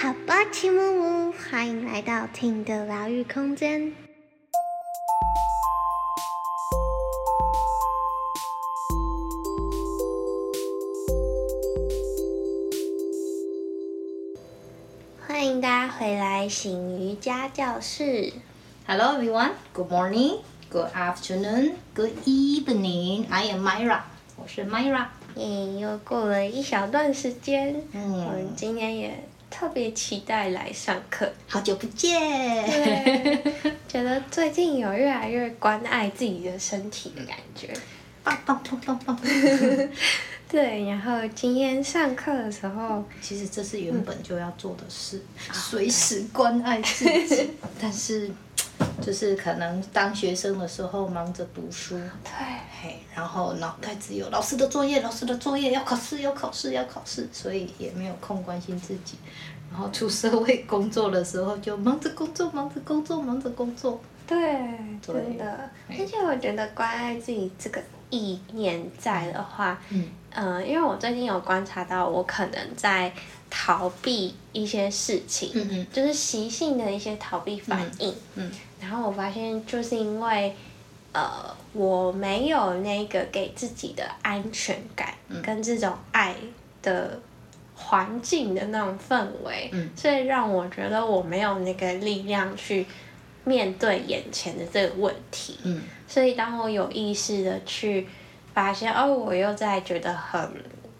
好吧，齐木木，欢迎来到听的疗愈空间。欢迎大家回来醒瑜伽教室。Hello everyone, good morning, good afternoon, good evening. I am Myra，我是 Myra。耶，又过了一小段时间，嗯，我们今天也特别期待来上课。好久不见。对，觉得最近有越来越关爱自己的身体的感觉。棒棒棒棒棒。对，然后今天上课的时候，其实这是原本就要做的事，嗯、随时关爱自己。但是，就是可能当学生的时候忙着读书，对，嘿，然后脑袋只有老师的作业，老师的作业要考试，要考试，要考试，所以也没有空关心自己。然后出社会工作的时候，就忙着工作，忙着工作，忙着工作。对，真的。而且我觉得关爱自己这个意念在的话，嗯。嗯、呃，因为我最近有观察到，我可能在逃避一些事情，嗯嗯，就是习性的一些逃避反应，嗯，嗯，然后我发现就是因为，呃，我没有那个给自己的安全感，跟这种爱的环境的那种氛围，嗯，所以让我觉得我没有那个力量去面对眼前的这个问题，嗯，所以当我有意识的去。发现哦，我又在觉得很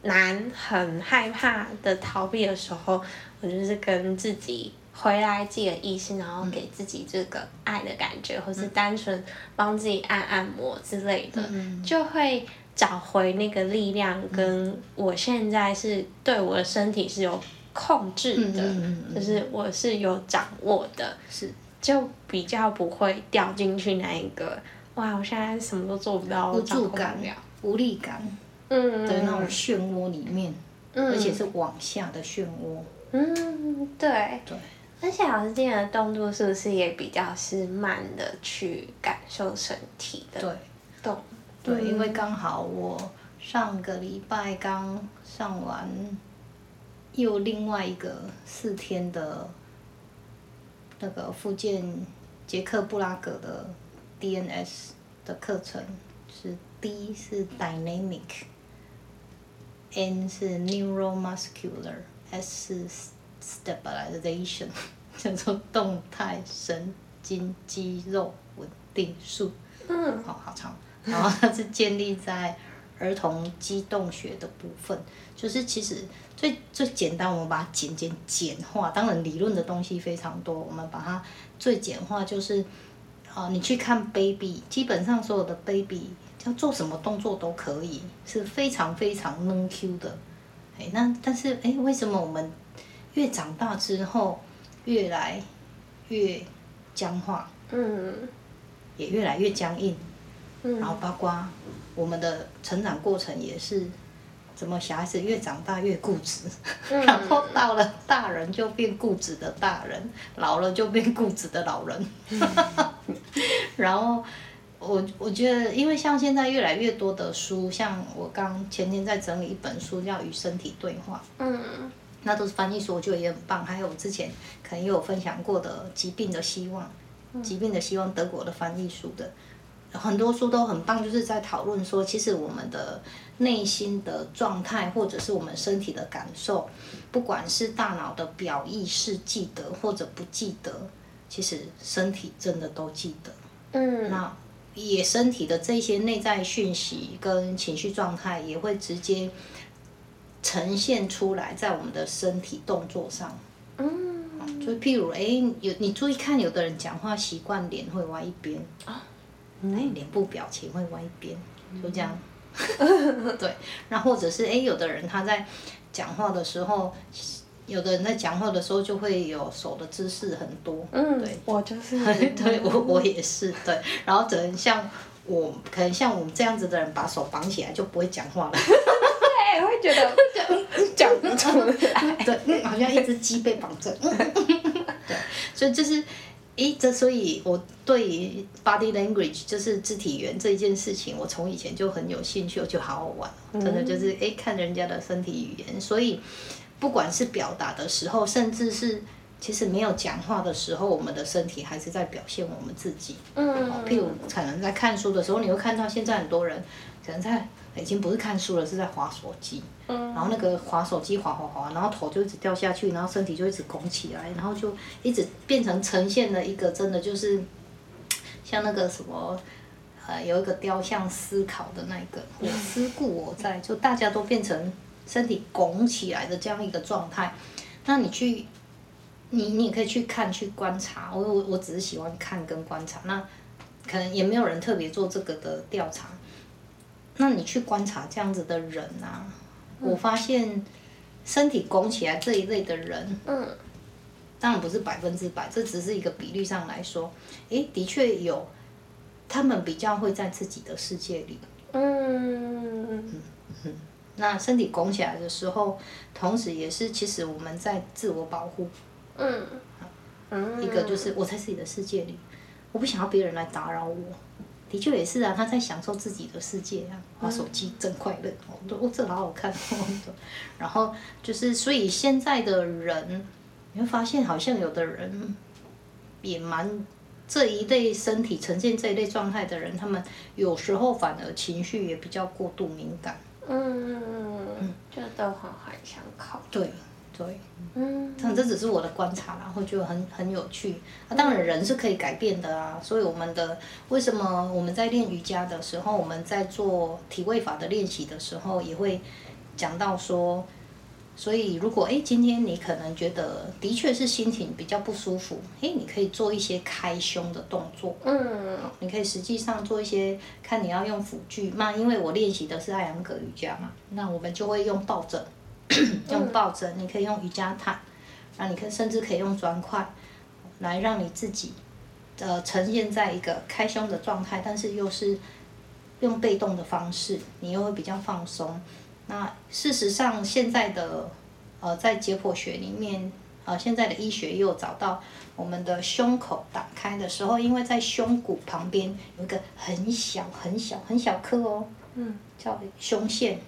难、很害怕的逃避的时候，我就是跟自己回来自己的意识，然后给自己这个爱的感觉，嗯、或是单纯帮自己按按摩之类的，嗯、就会找回那个力量。跟我现在是对我的身体是有控制的，嗯、就是我是有掌握的，是就比较不会掉进去那一个哇，我现在什么都做不到，无助感了。无力感嗯的那种漩涡里面，嗯、而且是往下的漩涡。嗯，对。对。而且老师今天的动作是不是也比较是慢的去感受身体的动？对。对，因为刚好我上个礼拜刚上完又另外一个四天的那个复健捷克布拉格的 DNS 的课程是。D 是 dynamic，N 是 neuromuscular，S 是 stabilization，叫做动态神经肌肉稳定术。嗯，好好长。然后它是建立在儿童机动学的部分，就是其实最最简单，我们把它简简简化。当然理论的东西非常多，我们把它最简化，就是啊，你去看 baby，基本上所有的 baby。要做什么动作都可以，是非常非常能 Q 的，哎，那但是哎，为什么我们越长大之后越来越僵化？嗯，也越来越僵硬。嗯，然后包括我们的成长过程也是，怎么小孩子越长大越固执，嗯、然后到了大人就变固执的大人，老了就变固执的老人，嗯、然后。我我觉得，因为像现在越来越多的书，像我刚前天在整理一本书，叫《与身体对话》，嗯，那都是翻译书，我觉得也很棒。还有我之前可能也有分享过的《疾病的希望》，《疾病的希望》德国的翻译书的，很多书都很棒，就是在讨论说，其实我们的内心的状态，或者是我们身体的感受，不管是大脑的表意识记得或者不记得，其实身体真的都记得，嗯，那。也身体的这些内在讯息跟情绪状态也会直接呈现出来在我们的身体动作上。嗯，就譬如，哎，有你注意看，有的人讲话习惯脸会歪一边。啊，哎，脸部表情会歪一边，就这样。嗯、对，那或者是哎，有的人他在讲话的时候。有的人在讲话的时候就会有手的姿势很多，嗯，对，我就是，对我我也是，对，然后可能像我，可能像我们这样子的人，把手绑起来就不会讲话了，对，会觉得 讲不出来，对，嗯，好像一只鸡被绑着，对，所以就是，诶，这所以我对于 body language 就是肢体语言这一件事情，我从以前就很有兴趣，我就好好玩，真的就是诶，看人家的身体语言，所以。不管是表达的时候，甚至是其实没有讲话的时候，我们的身体还是在表现我们自己。嗯，譬如可能在看书的时候，你会看到现在很多人可能在已经不是看书了，是在滑手机。嗯，然后那个滑手机滑滑滑，然后头就一直掉下去，然后身体就一直拱起来，然后就一直变成呈现了一个真的就是像那个什么。呃，有一个雕像思考的那个，我思故我在，就大家都变成身体拱起来的这样一个状态。那你去，你你也可以去看去观察。我我我只是喜欢看跟观察。那可能也没有人特别做这个的调查。那你去观察这样子的人啊，我发现身体拱起来这一类的人，嗯，当然不是百分之百，这只是一个比例上来说，诶，的确有。他们比较会在自己的世界里，嗯嗯嗯，那身体拱起来的时候，同时也是其实我们在自我保护，嗯，嗯，一个就是我在自己的世界里，我不想要别人来打扰我，的确也是啊，他在享受自己的世界啊，玩手机真快乐，哦，哦，这好好看哦，然后就是所以现在的人，你会发现好像有的人也蛮。这一类身体呈现这一类状态的人，他们有时候反而情绪也比较过度敏感。嗯嗯，就都很很想考。对对，嗯，这只是我的观察，然后就很很有趣。啊，当然人是可以改变的啊，所以我们的为什么我们在练瑜伽的时候，我们在做体位法的练习的时候，也会讲到说。所以，如果诶今天你可能觉得的确是心情比较不舒服，哎，你可以做一些开胸的动作。嗯，你可以实际上做一些，看你要用辅具。那因为我练习的是艾扬格瑜伽嘛，那我们就会用抱枕，用抱枕，你可以用瑜伽毯，那你可以甚至可以用砖块，来让你自己，呃，呈现在一个开胸的状态，但是又是用被动的方式，你又会比较放松。那事实上，现在的呃，在解剖学里面，呃，现在的医学又找到我们的胸口打开的时候，因为在胸骨旁边有一个很小很小很小颗哦，嗯，叫胸腺，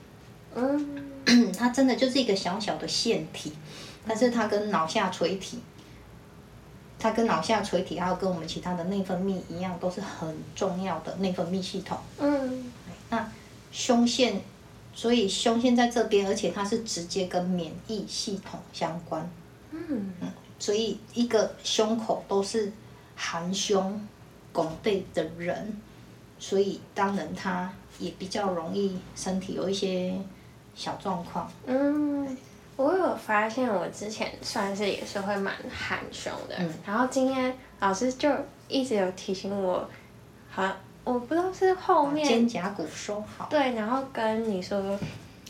嗯，它真的就是一个小小的腺体，但是它跟脑下垂体，它跟脑下垂体还有跟我们其他的内分泌一样，都是很重要的内分泌系统，嗯，那胸腺。所以胸腺在这边，而且它是直接跟免疫系统相关。嗯嗯，所以一个胸口都是含胸拱背的人，所以当然他也比较容易身体有一些小状况。嗯，我有发现，我之前算是也是会蛮含胸的，嗯，然后今天老师就一直有提醒我，好。我不知道是后面肩胛骨收好，对，然后跟你说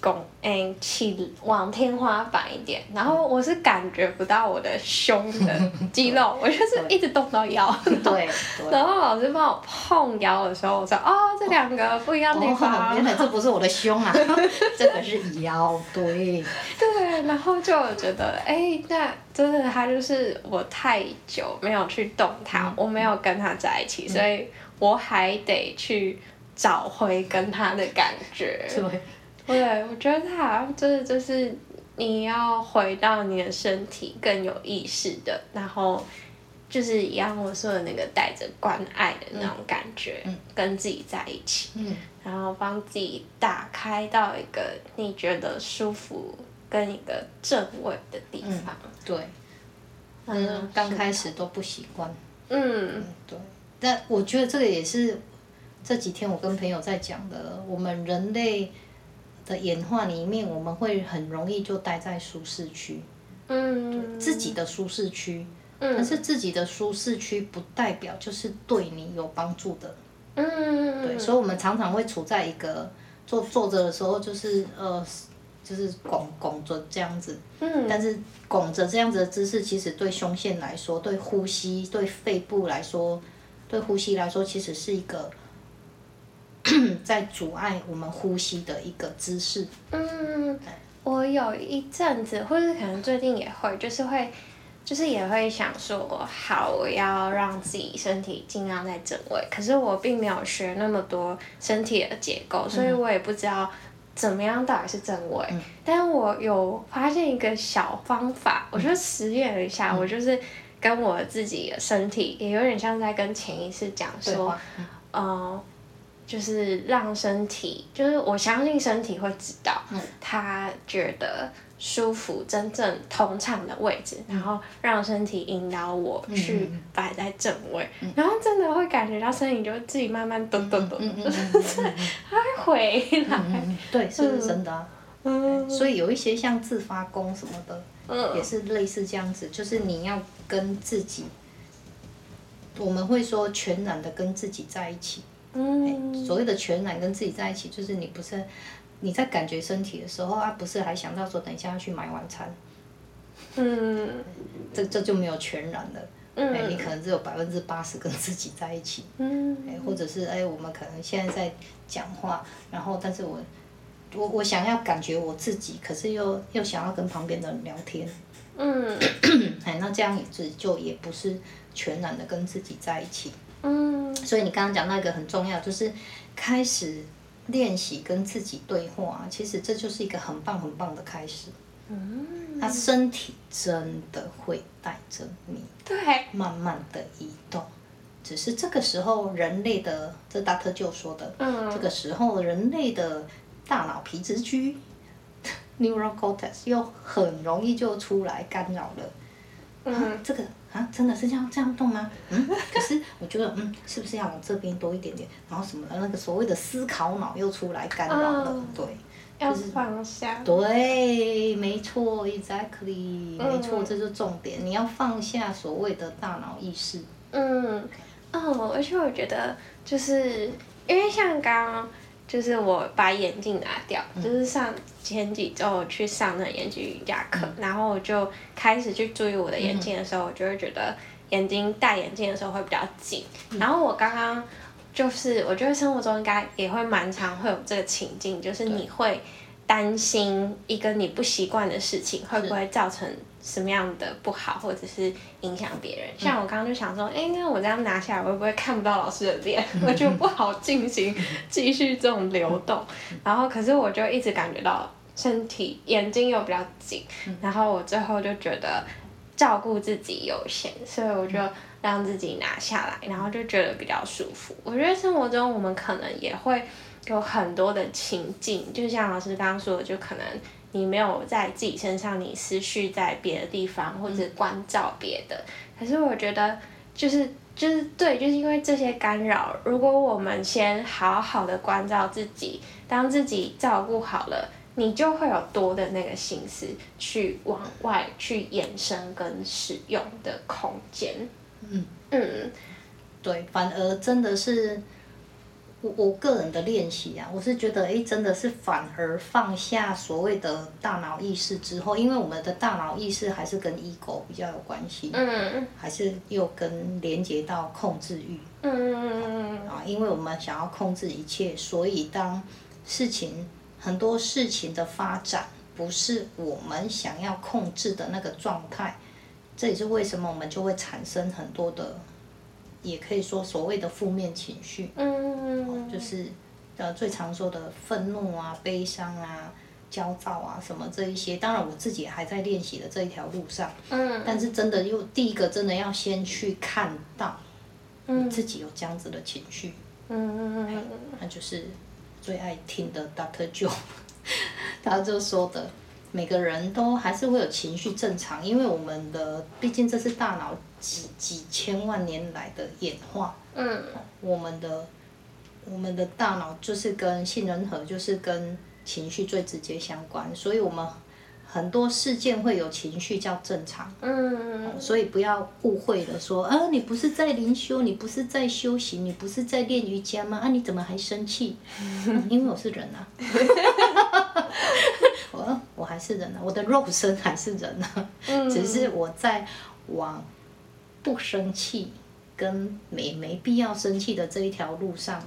拱，哎，起往天花板一点，然后我是感觉不到我的胸的肌肉，我就是一直动到腰，对，然后老师帮我碰腰的时候，我说哦，这两个不一样的地方，原来这不是我的胸啊，这个是腰，对，对，然后就觉得哎，那真的他就是我太久没有去动他，嗯、我没有跟他在一起，嗯、所以。我还得去找回跟他的感觉，对，对，我觉得他好像就是就是你要回到你的身体更有意识的，然后就是一样我说的那个带着关爱的那种感觉，嗯，跟自己在一起，嗯，然后帮自己打开到一个你觉得舒服跟一个正位的地方，嗯，对，嗯，刚开始都不习惯，嗯，嗯，对。但我觉得这个也是这几天我跟朋友在讲的。我们人类的演化里面，我们会很容易就待在舒适区，嗯，自己的舒适区。嗯，但是自己的舒适区不代表就是对你有帮助的，嗯，对，所以我们常常会处在一个坐坐着的时候，就是呃，就是拱拱着这样子，嗯，但是拱着这样子的姿势，其实对胸腺来说，对呼吸，对肺部来说。对呼吸来说，其实是一个 在阻碍我们呼吸的一个姿势。嗯，我有一阵子，或者可能最近也会，就是会，就是也会想说，好，我要让自己身体尽量在正位。可是我并没有学那么多身体的结构，所以我也不知道怎么样到底是正位。嗯、但我有发现一个小方法，我就实验了一下，嗯、我就是跟我自己的身体也有点像在跟潜意识讲说，嗯、呃，就是让身体，就是我相信身体会知道，他觉得。舒服、真正通畅的位置，然后让身体引导我去摆在正位，嗯、然后真的会感觉到身体就自己慢慢咚咚咚，它会回来。嗯、对，是真的、啊。嗯。所以有一些像自发功什么的，嗯、也是类似这样子，就是你要跟自己，我们会说全然的跟自己在一起。嗯。所谓的全然跟自己在一起，就是你不是。你在感觉身体的时候啊，不是还想到说等一下要去买晚餐，嗯，这这就没有全然了，嗯、欸，你可能只有百分之八十跟自己在一起，嗯，欸、或者是哎、欸，我们可能现在在讲话，然后但是我我我想要感觉我自己，可是又又想要跟旁边的人聊天，嗯，哎、欸，那这样也是就也不是全然的跟自己在一起，嗯，所以你刚刚讲到一个很重要，就是开始。练习跟自己对话，其实这就是一个很棒很棒的开始。嗯，那身体真的会带着你，对，慢慢的移动。只是这个时候，人类的这 Dr. Joe 说的，嗯，这个时候人类的大脑皮质区 （neural cortex） 又很容易就出来干扰了。嗯，啊、这个。啊，真的是这样这样动吗？嗯，可是我觉得，嗯，是不是要往这边多一点点？然后什么那个所谓的思考脑又出来干扰了，哦、对，就是、要放下。对，没错，exactly，、嗯、没错，这就是重点，你要放下所谓的大脑意识。嗯，哦，而且我觉得，就是因为像刚刚。就是我把眼镜拿掉，嗯、就是上前几周去上那眼睛瑜伽课，嗯、然后我就开始去注意我的眼睛的时候，嗯、我就会觉得眼睛戴眼镜的时候会比较紧。嗯、然后我刚刚就是，我觉得生活中应该也会蛮常会有这个情境，就是你会担心一个你不习惯的事情会不会造成。什么样的不好，或者是影响别人？像我刚刚就想说，哎、嗯，那我这样拿下来，会不会看不到老师的脸？我就不好进行继续这种流动。然后，可是我就一直感觉到身体眼睛又比较紧，然后我最后就觉得照顾自己优先，所以我就让自己拿下来，然后就觉得比较舒服。我觉得生活中我们可能也会有很多的情境，就像老师刚刚说的，就可能。你没有在自己身上，你思绪在别的地方，或者关照别的。可是我觉得，就是就是对，就是因为这些干扰，如果我们先好好的关照自己，当自己照顾好了，你就会有多的那个心思去往外去延伸跟使用的空间。嗯嗯，对，反而真的是。我我个人的练习啊，我是觉得，哎，真的是反而放下所谓的大脑意识之后，因为我们的大脑意识还是跟 ego 比较有关系，嗯，还是又跟连接到控制欲，嗯啊，因为我们想要控制一切，所以当事情很多事情的发展不是我们想要控制的那个状态，这也是为什么我们就会产生很多的。也可以说所谓的负面情绪，嗯，就是呃最常说的愤怒啊、悲伤啊、焦躁啊什么这一些。当然我自己还在练习的这一条路上，嗯，但是真的又第一个真的要先去看到，嗯，自己有这样子的情绪，嗯嗯嗯，那就是最爱听的 Doctor Joe，他就说的。每个人都还是会有情绪正常，因为我们的毕竟这是大脑几几千万年来的演化。嗯。我们的我们的大脑就是跟杏仁核就是跟情绪最直接相关，所以我们很多事件会有情绪叫正常。嗯。所以不要误会了，说啊，你不是在灵修，你不是在修行，你不是在练瑜伽吗？啊，你怎么还生气？因为我是人啊。我我还是人呢，我的肉身还是人呢，嗯、只是我在往不生气跟没没必要生气的这一条路上，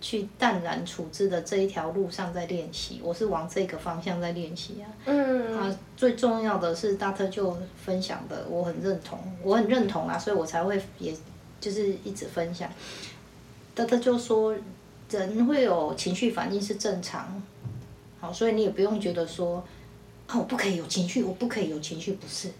去淡然处置的这一条路上在练习，我是往这个方向在练习啊。嗯。啊，最重要的是，Dr. Joe 分享的，我很认同，我很认同啊，所以我才会也就是一直分享。Dr. Joe 说，人会有情绪反应是正常。好，所以你也不用觉得说，哦，我不可以有情绪，我不可以有情绪，不是，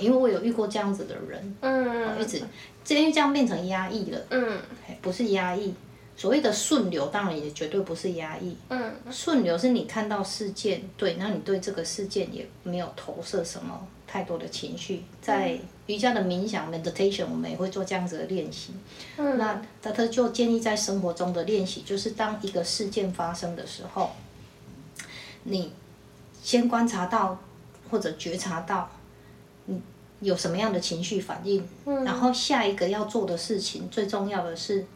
因为我有遇过这样子的人，嗯，一直，因为这样变成压抑了，嗯，不是压抑。所谓的顺流，当然也绝对不是压抑。嗯，顺流是你看到事件，对，那你对这个事件也没有投射什么太多的情绪。在瑜伽的冥想 （meditation），我们也会做这样子的练习。嗯，那他他就建议在生活中的练习，就是当一个事件发生的时候，你先观察到或者觉察到，你有什么样的情绪反应，嗯，然后下一个要做的事情，最重要的是。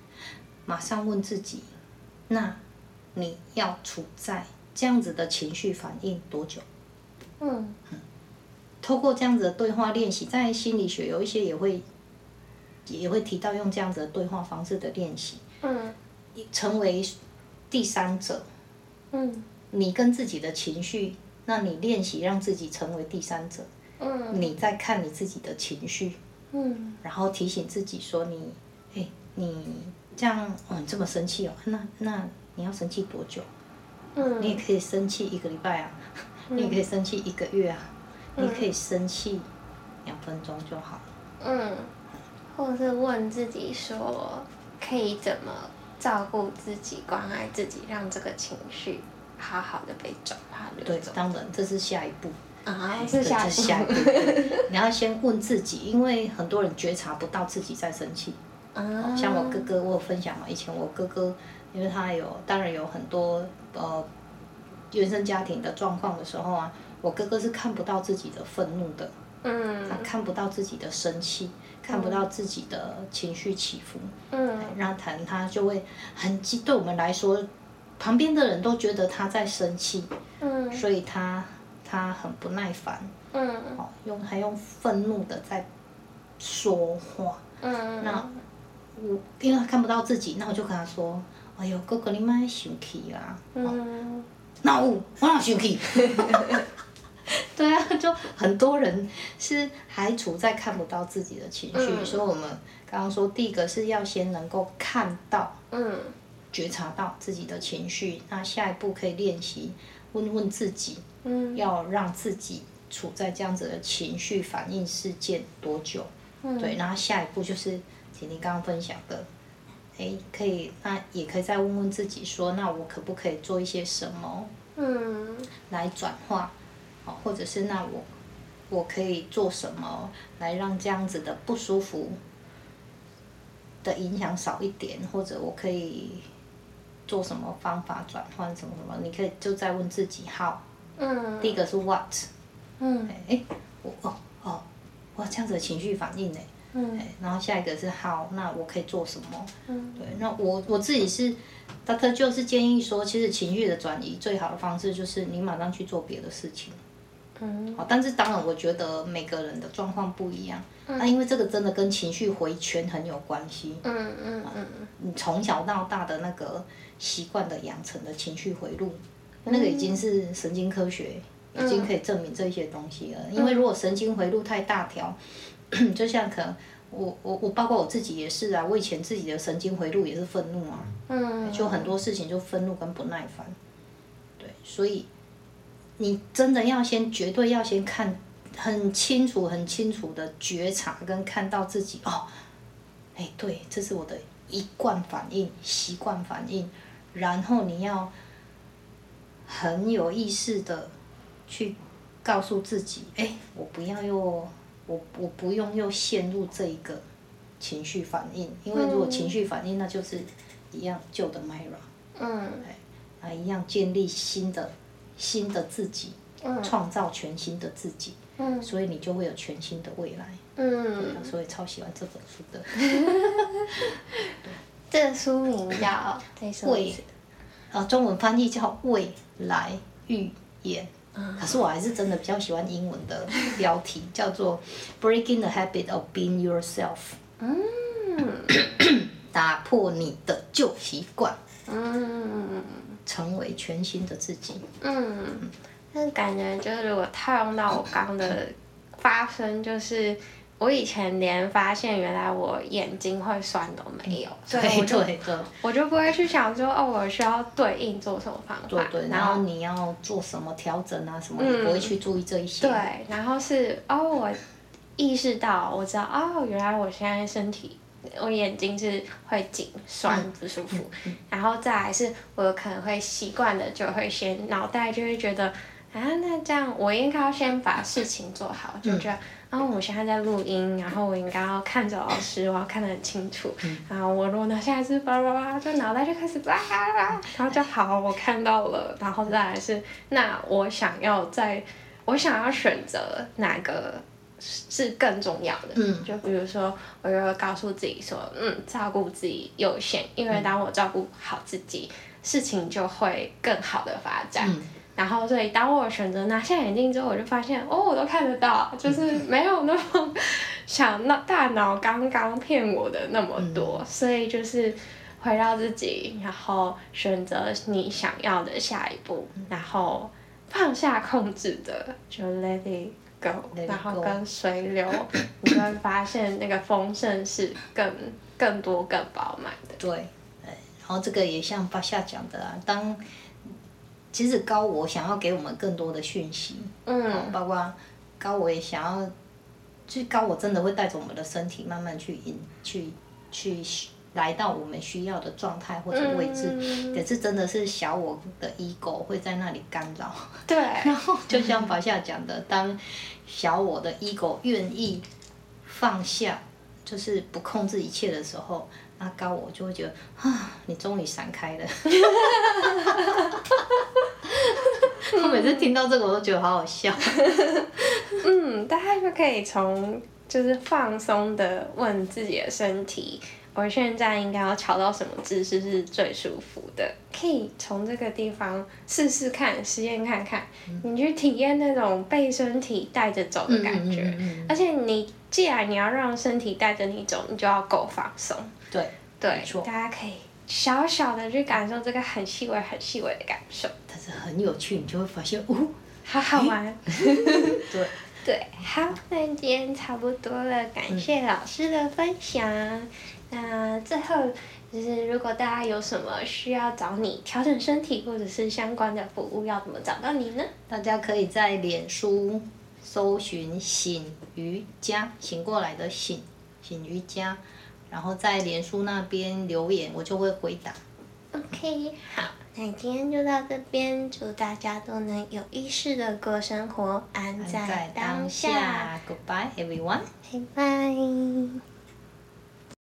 马上问自己，那你要处在这样子的情绪反应多久？嗯，透过这样子的对话练习，在心理学有一些也会也会提到用这样子的对话方式的练习。嗯，成为第三者。嗯，你跟自己的情绪，那你练习让自己成为第三者。嗯，你在看你自己的情绪。嗯，然后提醒自己说你，哎，你。这样，嗯，这么生气哦？那那你要生气多久？嗯，你也可以生气一个礼拜啊，嗯、你也可以生气一个月啊，嗯、你可以生气两分钟就好。嗯，或者是问自己说，可以怎么照顾自己、关爱自己，让这个情绪好好的被转化流走。对，当然这是下一步。啊，是下一步。你要先问自己，因为很多人觉察不到自己在生气。Uh, 像我哥哥，我有分享嘛。以前我哥哥，因为他有，当然有很多呃原生家庭的状况的时候啊，我哥哥是看不到自己的愤怒的，嗯，他看不到自己的生气，看不到自己的情绪起伏，嗯，然后他他就会很激，对我们来说，旁边的人都觉得他在生气，嗯，所以他他很不耐烦，嗯，哦，用还用愤怒的在说话，嗯，那。我因为他看不到自己，那我就跟他说：“哎呦，哥哥你莫生气啦。嗯”那我我哪生气？对啊，就很多人是还处在看不到自己的情绪，嗯、所以我们刚刚说，第一个是要先能够看到，嗯，觉察到自己的情绪。那下一步可以练习问问自己，嗯，要让自己处在这样子的情绪反应事件多久？嗯、对，然后下一步就是。婷婷刚刚分享的，哎，可以，那也可以再问问自己说，那我可不可以做一些什么，嗯，来转化，哦，或者是那我，我可以做什么来让这样子的不舒服的影响少一点，或者我可以做什么方法转换什么什么？你可以就再问自己 how，嗯，第一个是 what，嗯，哎，我哦哦，哇，这样子的情绪反应呢？嗯，然后下一个是 how，，那我可以做什么？嗯，对，那我我自己是，他他就是建议说，其实情绪的转移最好的方式就是你马上去做别的事情。嗯，好，但是当然我觉得每个人的状况不一样，那、嗯。啊、因为这个真的跟情绪回圈很有关系。嗯嗯嗯，嗯。你从小到大的那个习惯的养成的情绪回路，嗯、那个已经是神经科学已经可以证明这些东西了。嗯、因为如果神经回路太大条。就像可能我我我包括我自己也是啊，我以前自己的神经回路也是愤怒啊，嗯，就很多事情就愤怒跟不耐烦，对，所以你真的要先绝对要先看很清楚很清楚的觉察跟看到自己哦，哎，对，这是我的一贯反应习惯反应，然后你要很有意识的去告诉自己，哎，我不要又。我我不用又陷入这一个情绪反应，因为如果情绪反应，那就是一样旧的 Myra，嗯，啊，一样建立新的新的自己，嗯，创造全新的自己，嗯，所以你就会有全新的未来，嗯，所以超喜欢这本书的，对，这书名叫 未，呃，中文翻译叫未来预言。可是我还是真的比较喜欢英文的标题，叫做《Breaking the Habit of Being Yourself》。嗯，打破你的旧习惯。嗯，成为全新的自己。嗯，但感觉就是如果套用到我刚的发生，就是我以前连发现原来我眼睛会酸都没有，对对对，我就不会去想说哦，我需要对应做什么方法，对对，然后你要做什么调整啊什么，你不会去注意这一些。对，然后是哦，我意识到，我知道哦，原来我现在身体。我眼睛是会紧、酸、不舒服，嗯。嗯、然后再来是，我可能会习惯的就会先脑袋就会觉得，啊，那这样我应该要先把事情做好，就觉得，嗯、哦，我现在在录音，然后我应该要看着老师，我要看得很清楚，嗯、然后我如果呢现在是叭叭叭，就脑袋就开始叭叭叭，然后就好，我看到了，然后再来是，那我想要在，我想要选择哪个。是更重要的，嗯，就比如说，我就会告诉自己说，嗯，照顾自己优先，因为当我照顾好自己，嗯、事情就会更好的发展。嗯、然后，所以当我选择拿下眼镜之后，我就发现，哦，我都看得到，就是没有那么想那大脑刚刚骗我的那么多，嗯、所以就是回到自己，然后选择你想要的下一步，然后放下控制的，就 let it。然后跟水流，你就会发现那个丰盛是更更多更饱满的。对，然后这个也像巴夏讲的啊，当其实高我想要给我们更多的讯息，嗯，包括高我也想要，就是高我真的会带着我们的身体慢慢去引去去。去来到我们需要的状态或者位置，可、嗯、是真的是小我的 ego 会在那里干扰。对。然后就像法夏讲的，当小我的 ego 愿意放下，就是不控制一切的时候，那高我就会觉得啊，你终于闪开了。我每次听到这个，我都觉得好好笑。嗯，大家就可以从就是放松的问自己的身体。我现在应该要调到什么姿势是最舒服的？可以从这个地方试试看，实验看看，嗯、你去体验那种被身体带着走的感觉。嗯嗯嗯嗯、而且你既然你要让身体带着你走，你就要够放松。对对，错大家可以小小的去感受这个很细微、很细微的感受。但是很有趣，你就会发现，哦，好好玩。对对，好，那今天差不多了，感谢老师的分享。嗯那最后就是，如果大家有什么需要找你调整身体或者是相关的服务，要怎么找到你呢？大家可以在脸书搜寻“醒瑜伽”，醒过来的醒，醒瑜伽，然后在脸书那边留言，我就会回答。OK，好，那今天就到这边，祝大家都能有意识的过生活，安在当下。Goodbye, everyone. Bye bye.